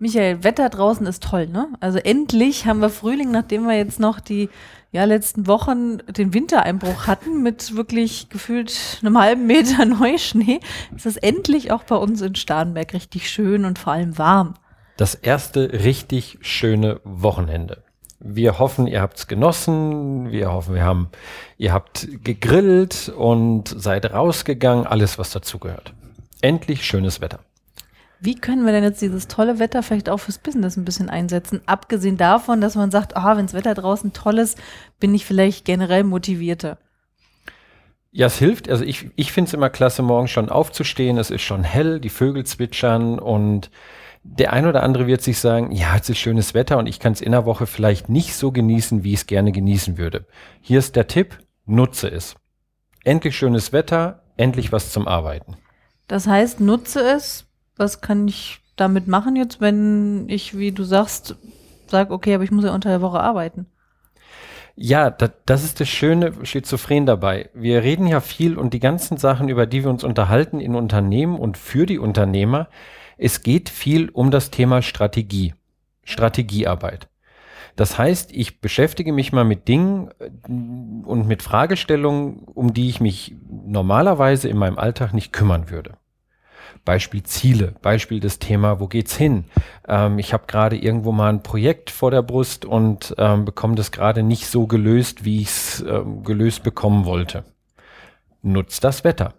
Michael, Wetter draußen ist toll, ne? Also endlich haben wir Frühling, nachdem wir jetzt noch die ja, letzten Wochen den Wintereinbruch hatten mit wirklich gefühlt einem halben Meter Neuschnee. Ist es endlich auch bei uns in Starnberg richtig schön und vor allem warm. Das erste richtig schöne Wochenende. Wir hoffen, ihr habt's genossen. Wir hoffen, wir haben, ihr habt gegrillt und seid rausgegangen. Alles, was dazugehört. Endlich schönes Wetter. Wie können wir denn jetzt dieses tolle Wetter vielleicht auch fürs Business ein bisschen einsetzen? Abgesehen davon, dass man sagt, ah, wenn das Wetter draußen toll ist, bin ich vielleicht generell motivierter. Ja, es hilft. Also ich, ich finde es immer klasse, morgens schon aufzustehen. Es ist schon hell, die Vögel zwitschern und der ein oder andere wird sich sagen, ja, es ist schönes Wetter und ich kann es in der Woche vielleicht nicht so genießen, wie ich es gerne genießen würde. Hier ist der Tipp, nutze es. Endlich schönes Wetter, endlich was zum Arbeiten. Das heißt, nutze es, was kann ich damit machen jetzt, wenn ich, wie du sagst, sage, okay, aber ich muss ja unter der Woche arbeiten? Ja, das, das ist das Schöne schizophren dabei. Wir reden ja viel und die ganzen Sachen, über die wir uns unterhalten in Unternehmen und für die Unternehmer, es geht viel um das Thema Strategie, Strategiearbeit. Das heißt, ich beschäftige mich mal mit Dingen äh, und mit Fragestellungen, um die ich mich normalerweise in meinem Alltag nicht kümmern würde. Beispiel Ziele, Beispiel das Thema, wo geht's hin? Ähm, ich habe gerade irgendwo mal ein Projekt vor der Brust und ähm, bekomme das gerade nicht so gelöst, wie ich es ähm, gelöst bekommen wollte. Nutzt das Wetter.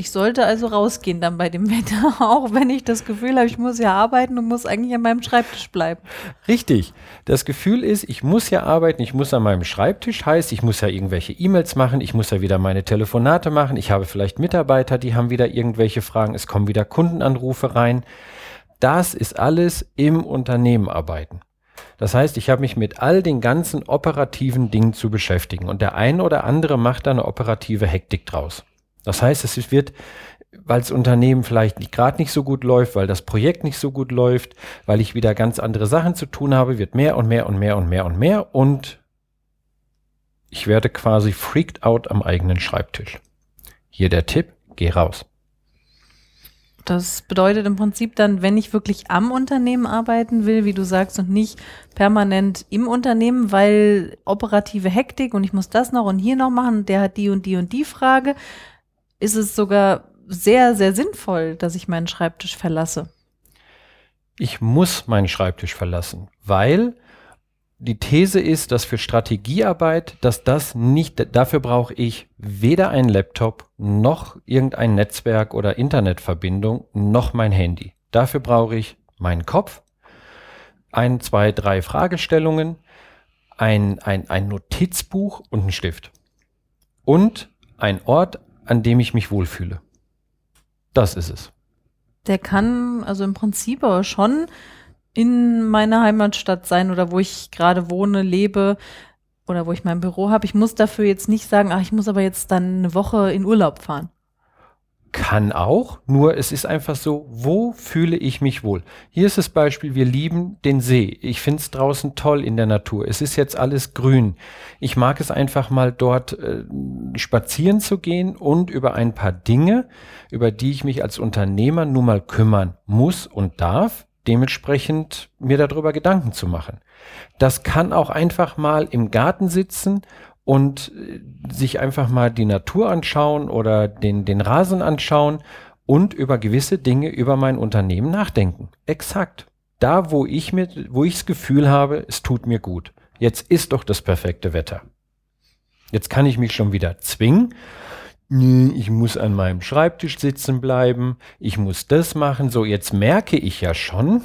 Ich sollte also rausgehen dann bei dem Wetter, auch wenn ich das Gefühl habe, ich muss ja arbeiten und muss eigentlich an meinem Schreibtisch bleiben. Richtig. Das Gefühl ist, ich muss ja arbeiten, ich muss an meinem Schreibtisch, heißt, ich muss ja irgendwelche E-Mails machen, ich muss ja wieder meine Telefonate machen, ich habe vielleicht Mitarbeiter, die haben wieder irgendwelche Fragen, es kommen wieder Kundenanrufe rein. Das ist alles im Unternehmen arbeiten. Das heißt, ich habe mich mit all den ganzen operativen Dingen zu beschäftigen und der eine oder andere macht da eine operative Hektik draus. Das heißt, es wird, weil das Unternehmen vielleicht nicht gerade nicht so gut läuft, weil das Projekt nicht so gut läuft, weil ich wieder ganz andere Sachen zu tun habe, wird mehr und mehr und mehr und mehr und mehr und ich werde quasi freaked out am eigenen Schreibtisch. Hier der Tipp, geh raus. Das bedeutet im Prinzip dann, wenn ich wirklich am Unternehmen arbeiten will, wie du sagst, und nicht permanent im Unternehmen, weil operative Hektik und ich muss das noch und hier noch machen, der hat die und die und die Frage, ist es sogar sehr, sehr sinnvoll, dass ich meinen Schreibtisch verlasse. Ich muss meinen Schreibtisch verlassen, weil die These ist, dass für Strategiearbeit, dass das nicht, dafür brauche ich weder einen Laptop noch irgendein Netzwerk oder Internetverbindung noch mein Handy. Dafür brauche ich meinen Kopf, ein, zwei, drei Fragestellungen, ein, ein, ein Notizbuch und einen Stift. Und ein Ort, an dem ich mich wohlfühle. Das ist es. Der kann also im Prinzip aber schon in meiner Heimatstadt sein oder wo ich gerade wohne, lebe oder wo ich mein Büro habe. Ich muss dafür jetzt nicht sagen, ach, ich muss aber jetzt dann eine Woche in Urlaub fahren. Kann auch, nur es ist einfach so, wo fühle ich mich wohl? Hier ist das Beispiel, wir lieben den See. Ich finde es draußen toll in der Natur. Es ist jetzt alles grün. Ich mag es einfach mal dort äh, spazieren zu gehen und über ein paar Dinge, über die ich mich als Unternehmer nun mal kümmern muss und darf, dementsprechend mir darüber Gedanken zu machen. Das kann auch einfach mal im Garten sitzen und äh, sich einfach mal die Natur anschauen oder den, den Rasen anschauen und über gewisse Dinge über mein Unternehmen nachdenken. Exakt. Da, wo ich mir, wo ich das Gefühl habe, es tut mir gut. Jetzt ist doch das perfekte Wetter. Jetzt kann ich mich schon wieder zwingen. Ich muss an meinem Schreibtisch sitzen bleiben. Ich muss das machen. So, jetzt merke ich ja schon,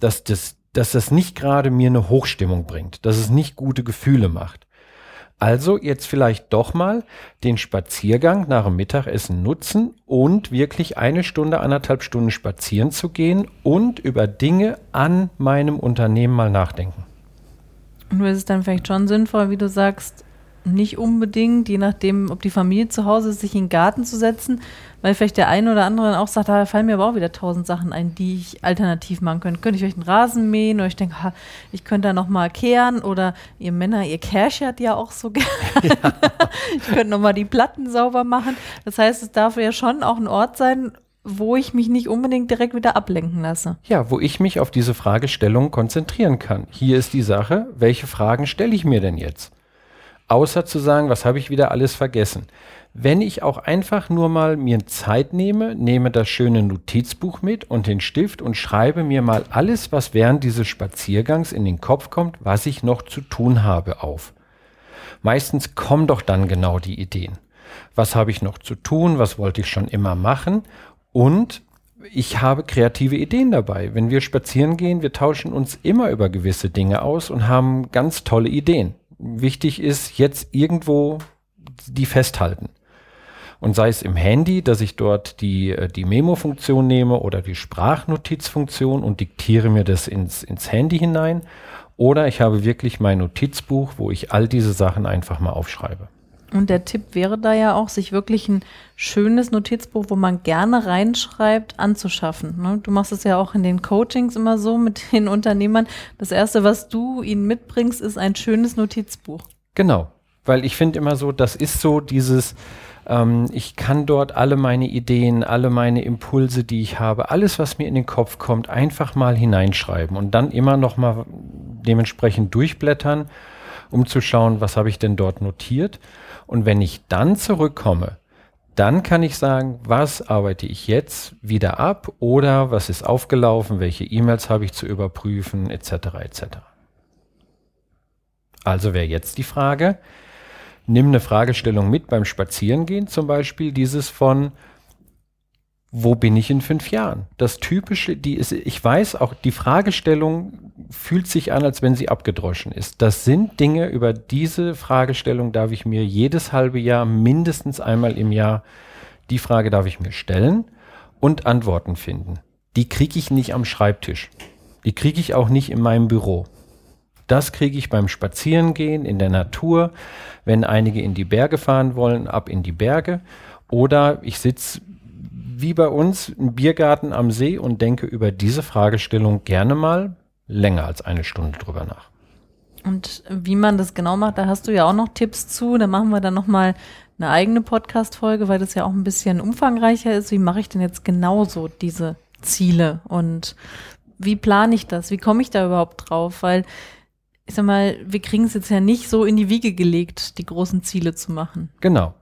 dass das, dass das nicht gerade mir eine Hochstimmung bringt, dass es nicht gute Gefühle macht. Also jetzt vielleicht doch mal den Spaziergang nach dem Mittagessen nutzen und wirklich eine Stunde, anderthalb Stunden spazieren zu gehen und über Dinge an meinem Unternehmen mal nachdenken. Nur ist es dann vielleicht schon sinnvoll, wie du sagst, nicht unbedingt, je nachdem, ob die Familie zu Hause ist, sich in den Garten zu setzen, weil vielleicht der eine oder andere dann auch sagt, da fallen mir aber auch wieder tausend Sachen ein, die ich alternativ machen könnte. Könnte ich euch einen Rasen mähen oder ich denke, ich könnte da nochmal kehren oder ihr Männer, ihr kerchert ja auch so gerne. Ja. ich könnte nochmal die Platten sauber machen. Das heißt, es darf ja schon auch ein Ort sein, wo ich mich nicht unbedingt direkt wieder ablenken lasse. Ja, wo ich mich auf diese Fragestellung konzentrieren kann. Hier ist die Sache, welche Fragen stelle ich mir denn jetzt? Außer zu sagen, was habe ich wieder alles vergessen. Wenn ich auch einfach nur mal mir Zeit nehme, nehme das schöne Notizbuch mit und den Stift und schreibe mir mal alles, was während dieses Spaziergangs in den Kopf kommt, was ich noch zu tun habe, auf. Meistens kommen doch dann genau die Ideen. Was habe ich noch zu tun? Was wollte ich schon immer machen? Und ich habe kreative Ideen dabei. Wenn wir spazieren gehen, wir tauschen uns immer über gewisse Dinge aus und haben ganz tolle Ideen. Wichtig ist jetzt irgendwo die festhalten. Und sei es im Handy, dass ich dort die, äh, die Memo-Funktion nehme oder die Sprachnotizfunktion und diktiere mir das ins, ins Handy hinein. Oder ich habe wirklich mein Notizbuch, wo ich all diese Sachen einfach mal aufschreibe. Und der Tipp wäre da ja auch, sich wirklich ein schönes Notizbuch, wo man gerne reinschreibt, anzuschaffen. Ne? Du machst es ja auch in den Coachings immer so mit den Unternehmern. Das Erste, was du ihnen mitbringst, ist ein schönes Notizbuch. Genau, weil ich finde immer so, das ist so dieses, ähm, ich kann dort alle meine Ideen, alle meine Impulse, die ich habe, alles, was mir in den Kopf kommt, einfach mal hineinschreiben und dann immer noch mal dementsprechend durchblättern, um zu schauen, was habe ich denn dort notiert und wenn ich dann zurückkomme, dann kann ich sagen, was arbeite ich jetzt wieder ab oder was ist aufgelaufen, welche E-Mails habe ich zu überprüfen, etc. etc. Also wäre jetzt die Frage, nimm eine Fragestellung mit beim Spazierengehen, zum Beispiel dieses von, wo bin ich in fünf Jahren? Das typische, die ist, ich weiß auch, die Fragestellung fühlt sich an, als wenn sie abgedroschen ist. Das sind Dinge, über diese Fragestellung darf ich mir jedes halbe Jahr, mindestens einmal im Jahr, die Frage darf ich mir stellen und Antworten finden. Die kriege ich nicht am Schreibtisch. Die kriege ich auch nicht in meinem Büro. Das kriege ich beim Spazierengehen in der Natur, wenn einige in die Berge fahren wollen, ab in die Berge. Oder ich sitze wie bei uns im Biergarten am See und denke über diese Fragestellung gerne mal länger als eine Stunde drüber nach. Und wie man das genau macht, da hast du ja auch noch Tipps zu. Da machen wir dann nochmal eine eigene Podcast-Folge, weil das ja auch ein bisschen umfangreicher ist. Wie mache ich denn jetzt genauso diese Ziele und wie plane ich das? Wie komme ich da überhaupt drauf? Weil ich sag mal, wir kriegen es jetzt ja nicht so in die Wiege gelegt, die großen Ziele zu machen. Genau.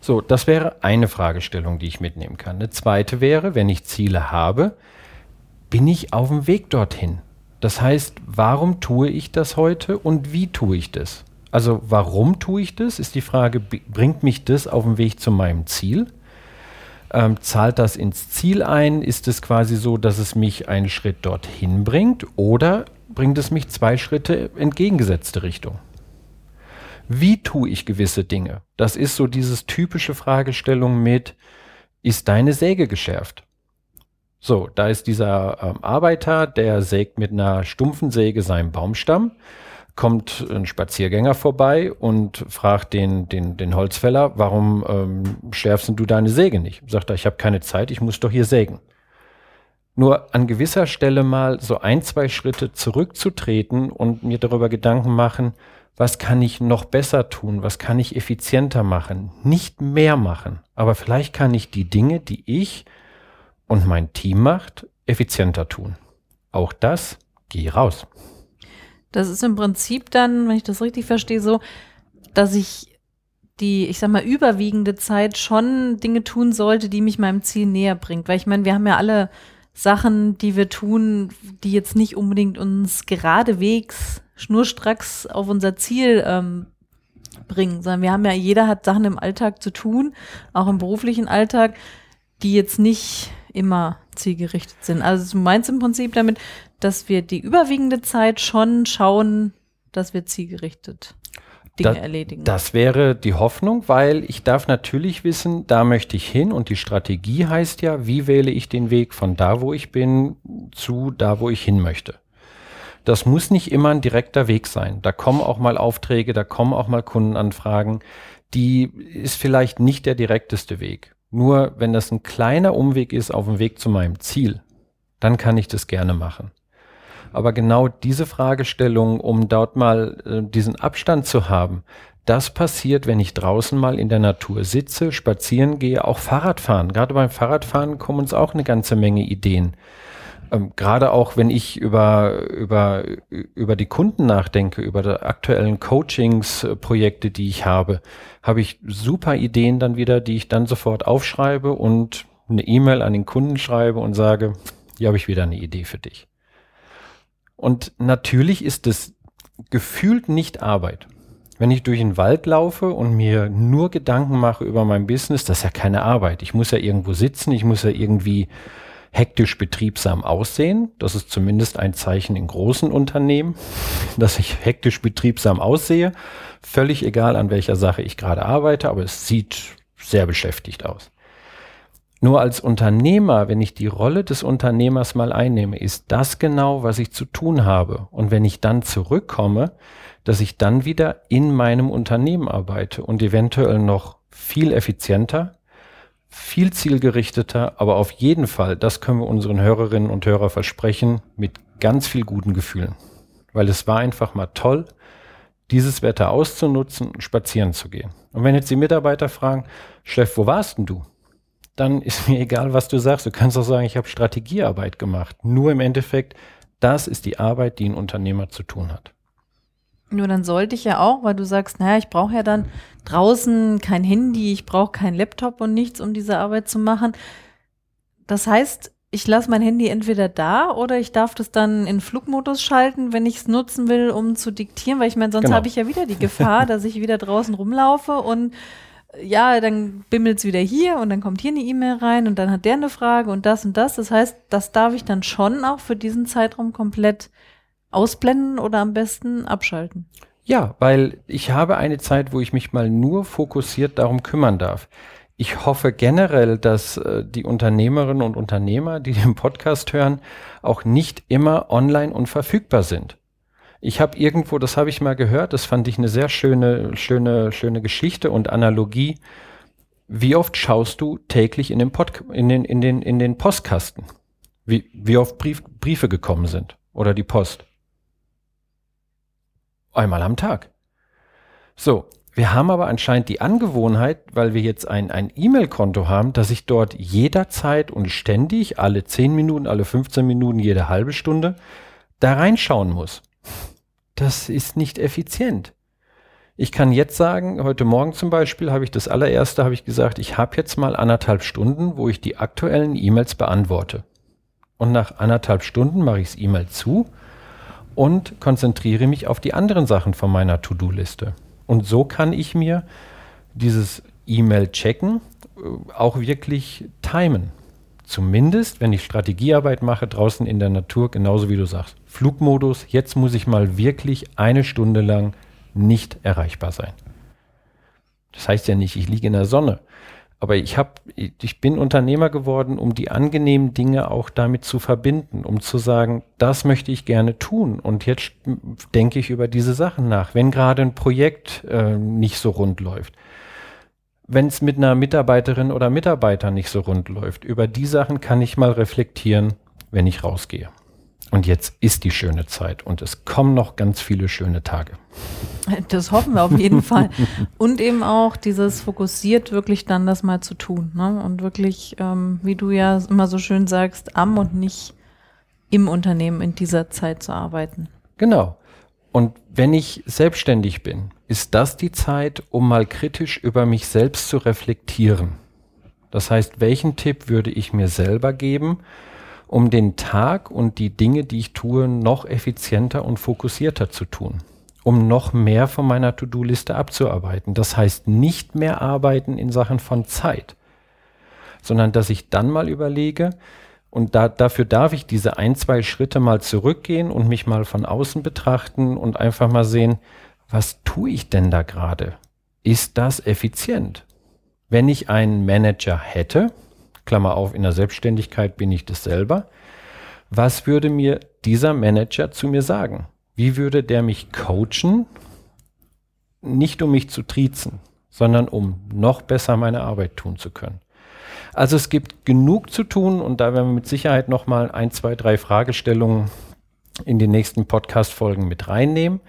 So, das wäre eine Fragestellung, die ich mitnehmen kann. Eine zweite wäre, wenn ich Ziele habe, bin ich auf dem Weg dorthin? Das heißt, warum tue ich das heute und wie tue ich das? Also warum tue ich das, ist die Frage, bringt mich das auf dem Weg zu meinem Ziel? Ähm, zahlt das ins Ziel ein? Ist es quasi so, dass es mich einen Schritt dorthin bringt oder bringt es mich zwei Schritte entgegengesetzte Richtung? Wie tue ich gewisse Dinge? Das ist so dieses typische Fragestellung mit, ist deine Säge geschärft? So, da ist dieser ähm, Arbeiter, der sägt mit einer stumpfen Säge seinen Baumstamm, kommt ein Spaziergänger vorbei und fragt den, den, den Holzfäller, warum ähm, schärfst du deine Säge nicht? Sagt er, ich habe keine Zeit, ich muss doch hier sägen. Nur an gewisser Stelle mal so ein, zwei Schritte zurückzutreten und mir darüber Gedanken machen, was kann ich noch besser tun, was kann ich effizienter machen, nicht mehr machen, aber vielleicht kann ich die Dinge, die ich und mein Team macht, effizienter tun. Auch das, geh raus. Das ist im Prinzip dann, wenn ich das richtig verstehe, so, dass ich die, ich sag mal, überwiegende Zeit schon Dinge tun sollte, die mich meinem Ziel näher bringt. Weil ich meine, wir haben ja alle Sachen, die wir tun, die jetzt nicht unbedingt uns geradewegs schnurstracks auf unser Ziel ähm, bringen, sondern wir haben ja, jeder hat Sachen im Alltag zu tun, auch im beruflichen Alltag, die jetzt nicht immer zielgerichtet sind. Also du meinst im Prinzip damit, dass wir die überwiegende Zeit schon schauen, dass wir zielgerichtet Dinge da, erledigen. Das wäre die Hoffnung, weil ich darf natürlich wissen, da möchte ich hin und die Strategie heißt ja, wie wähle ich den Weg von da, wo ich bin, zu da, wo ich hin möchte. Das muss nicht immer ein direkter Weg sein. Da kommen auch mal Aufträge, da kommen auch mal Kundenanfragen. Die ist vielleicht nicht der direkteste Weg. Nur wenn das ein kleiner Umweg ist auf dem Weg zu meinem Ziel, dann kann ich das gerne machen. Aber genau diese Fragestellung, um dort mal äh, diesen Abstand zu haben, das passiert, wenn ich draußen mal in der Natur sitze, spazieren gehe, auch Fahrradfahren. Gerade beim Fahrradfahren kommen uns auch eine ganze Menge Ideen. Ähm, Gerade auch, wenn ich über, über, über die Kunden nachdenke, über die aktuellen Coachings-Projekte, die ich habe, habe ich super Ideen dann wieder, die ich dann sofort aufschreibe und eine E-Mail an den Kunden schreibe und sage, hier habe ich wieder eine Idee für dich. Und natürlich ist es gefühlt nicht Arbeit. Wenn ich durch den Wald laufe und mir nur Gedanken mache über mein Business, das ist ja keine Arbeit. Ich muss ja irgendwo sitzen, ich muss ja irgendwie hektisch betriebsam aussehen. Das ist zumindest ein Zeichen in großen Unternehmen, dass ich hektisch betriebsam aussehe. Völlig egal, an welcher Sache ich gerade arbeite, aber es sieht sehr beschäftigt aus. Nur als Unternehmer, wenn ich die Rolle des Unternehmers mal einnehme, ist das genau, was ich zu tun habe. Und wenn ich dann zurückkomme, dass ich dann wieder in meinem Unternehmen arbeite und eventuell noch viel effizienter, viel zielgerichteter, aber auf jeden Fall, das können wir unseren Hörerinnen und Hörern versprechen, mit ganz viel guten Gefühlen. Weil es war einfach mal toll, dieses Wetter auszunutzen und spazieren zu gehen. Und wenn jetzt die Mitarbeiter fragen, Chef, wo warst denn du? Dann ist mir egal, was du sagst. Du kannst auch sagen, ich habe Strategiearbeit gemacht. Nur im Endeffekt, das ist die Arbeit, die ein Unternehmer zu tun hat. Nur dann sollte ich ja auch, weil du sagst, naja, ich brauche ja dann draußen kein Handy, ich brauche kein Laptop und nichts, um diese Arbeit zu machen. Das heißt, ich lasse mein Handy entweder da oder ich darf das dann in Flugmodus schalten, wenn ich es nutzen will, um zu diktieren, weil ich meine, sonst Genau. habe ich ja wieder die Gefahr, dass ich wieder draußen rumlaufe und ja, dann bimmelt es wieder hier und dann kommt hier eine E-Mail rein und dann hat der eine Frage und das und das. Das heißt, das darf ich dann schon auch für diesen Zeitraum komplett ausblenden oder am besten abschalten. Ja, weil ich habe eine Zeit, wo ich mich mal nur fokussiert darum kümmern darf. Ich hoffe generell, dass äh, die Unternehmerinnen und Unternehmer, die den Podcast hören, auch nicht immer online und verfügbar sind. Ich habe irgendwo, das habe ich mal gehört, das fand ich eine sehr schöne, schöne, schöne Geschichte und Analogie. Wie oft schaust du täglich in den, Pod, in den, in den, in den Postkasten? Wie, wie oft Brief, Briefe gekommen sind oder die Post? Einmal am Tag. So, wir haben aber anscheinend die Angewohnheit, weil wir jetzt ein, E-Mail-Konto haben, dass ich dort jederzeit und ständig, alle 10 Minuten, alle 15 Minuten, jede halbe Stunde, da reinschauen muss. Das ist nicht effizient. Ich kann jetzt sagen, heute Morgen zum Beispiel habe ich das allererste, habe ich gesagt, ich habe jetzt mal anderthalb Stunden, wo ich die aktuellen E-Mails beantworte. Und nach anderthalb Stunden mache ich das E-Mail zu und konzentriere mich auf die anderen Sachen von meiner To-Do-Liste. Und so kann ich mir dieses E-Mail checken äh, auch wirklich timen. Zumindest, wenn ich Strategiearbeit mache draußen in der Natur, genauso wie du sagst. Flugmodus, jetzt muss ich mal wirklich eine Stunde lang nicht erreichbar sein. Das heißt ja nicht, ich liege in der Sonne. Aber ich habe, ich bin Unternehmer geworden, um die angenehmen Dinge auch damit zu verbinden, um zu sagen, das möchte ich gerne tun. Und jetzt denke ich über diese Sachen nach. Wenn gerade ein Projekt äh, nicht so rund läuft, wenn es mit einer Mitarbeiterin oder Mitarbeiter nicht so rund läuft, über die Sachen kann ich mal reflektieren, wenn ich rausgehe. Und jetzt ist die schöne Zeit und es kommen noch ganz viele schöne Tage. Das hoffen wir auf jeden Fall. Und eben auch dieses fokussiert wirklich dann das mal zu tun. Ne? Und wirklich, ähm, wie du ja immer so schön sagst, am und nicht im Unternehmen in dieser Zeit zu arbeiten. Genau. Und wenn ich selbstständig bin, ist das die Zeit, um mal kritisch über mich selbst zu reflektieren. Das heißt, welchen Tipp würde ich mir selber geben, um den Tag und die Dinge, die ich tue, noch effizienter und fokussierter zu tun? Um noch mehr von meiner To-Do-Liste abzuarbeiten. Das heißt, nicht mehr arbeiten in Sachen von Zeit, sondern dass ich dann mal überlege, und da, dafür darf ich diese ein, zwei Schritte mal zurückgehen und mich mal von außen betrachten und einfach mal sehen, was tue ich denn da gerade? Ist das effizient? Wenn ich einen Manager hätte, Klammer auf, in der Selbstständigkeit bin ich das selber, was würde mir dieser Manager zu mir sagen? Wie würde der mich coachen? Nicht um mich zu triezen, sondern um noch besser meine Arbeit tun zu können. Also es gibt genug zu tun und da werden wir mit Sicherheit noch mal ein, zwei, drei Fragestellungen in die nächsten Podcast-Folgen mit reinnehmen.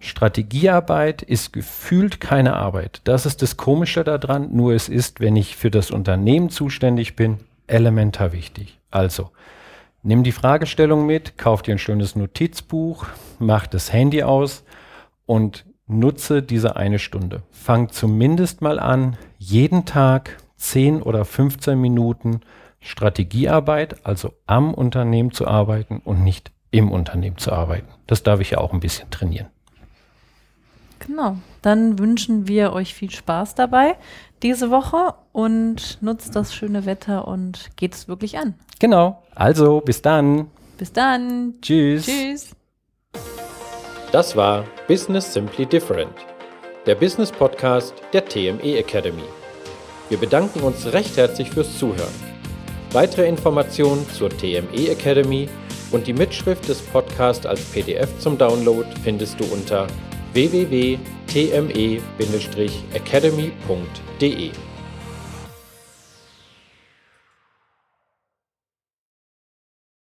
Strategiearbeit ist gefühlt keine Arbeit. Das ist das Komische daran. Nur es ist, wenn ich für das Unternehmen zuständig bin, elementar wichtig. Also, nimm die Fragestellung mit, kauf dir ein schönes Notizbuch, mach das Handy aus und nutze diese eine Stunde. Fang zumindest mal an, jeden Tag 10 oder 15 Minuten Strategiearbeit, also am Unternehmen zu arbeiten und nicht im Unternehmen zu arbeiten. Das darf ich ja auch ein bisschen trainieren. Genau. Dann wünschen wir euch viel Spaß dabei diese Woche und nutzt das schöne Wetter und geht es wirklich an. Genau. Also, bis dann. Bis dann. Tschüss. Tschüss. Das war Business Simply Different, der Business Podcast der TME Academy. Wir bedanken uns recht herzlich fürs Zuhören. Weitere Informationen zur TME Academy und die Mitschrift des Podcasts als PDF zum Download findest du unter www.tme-academy.de.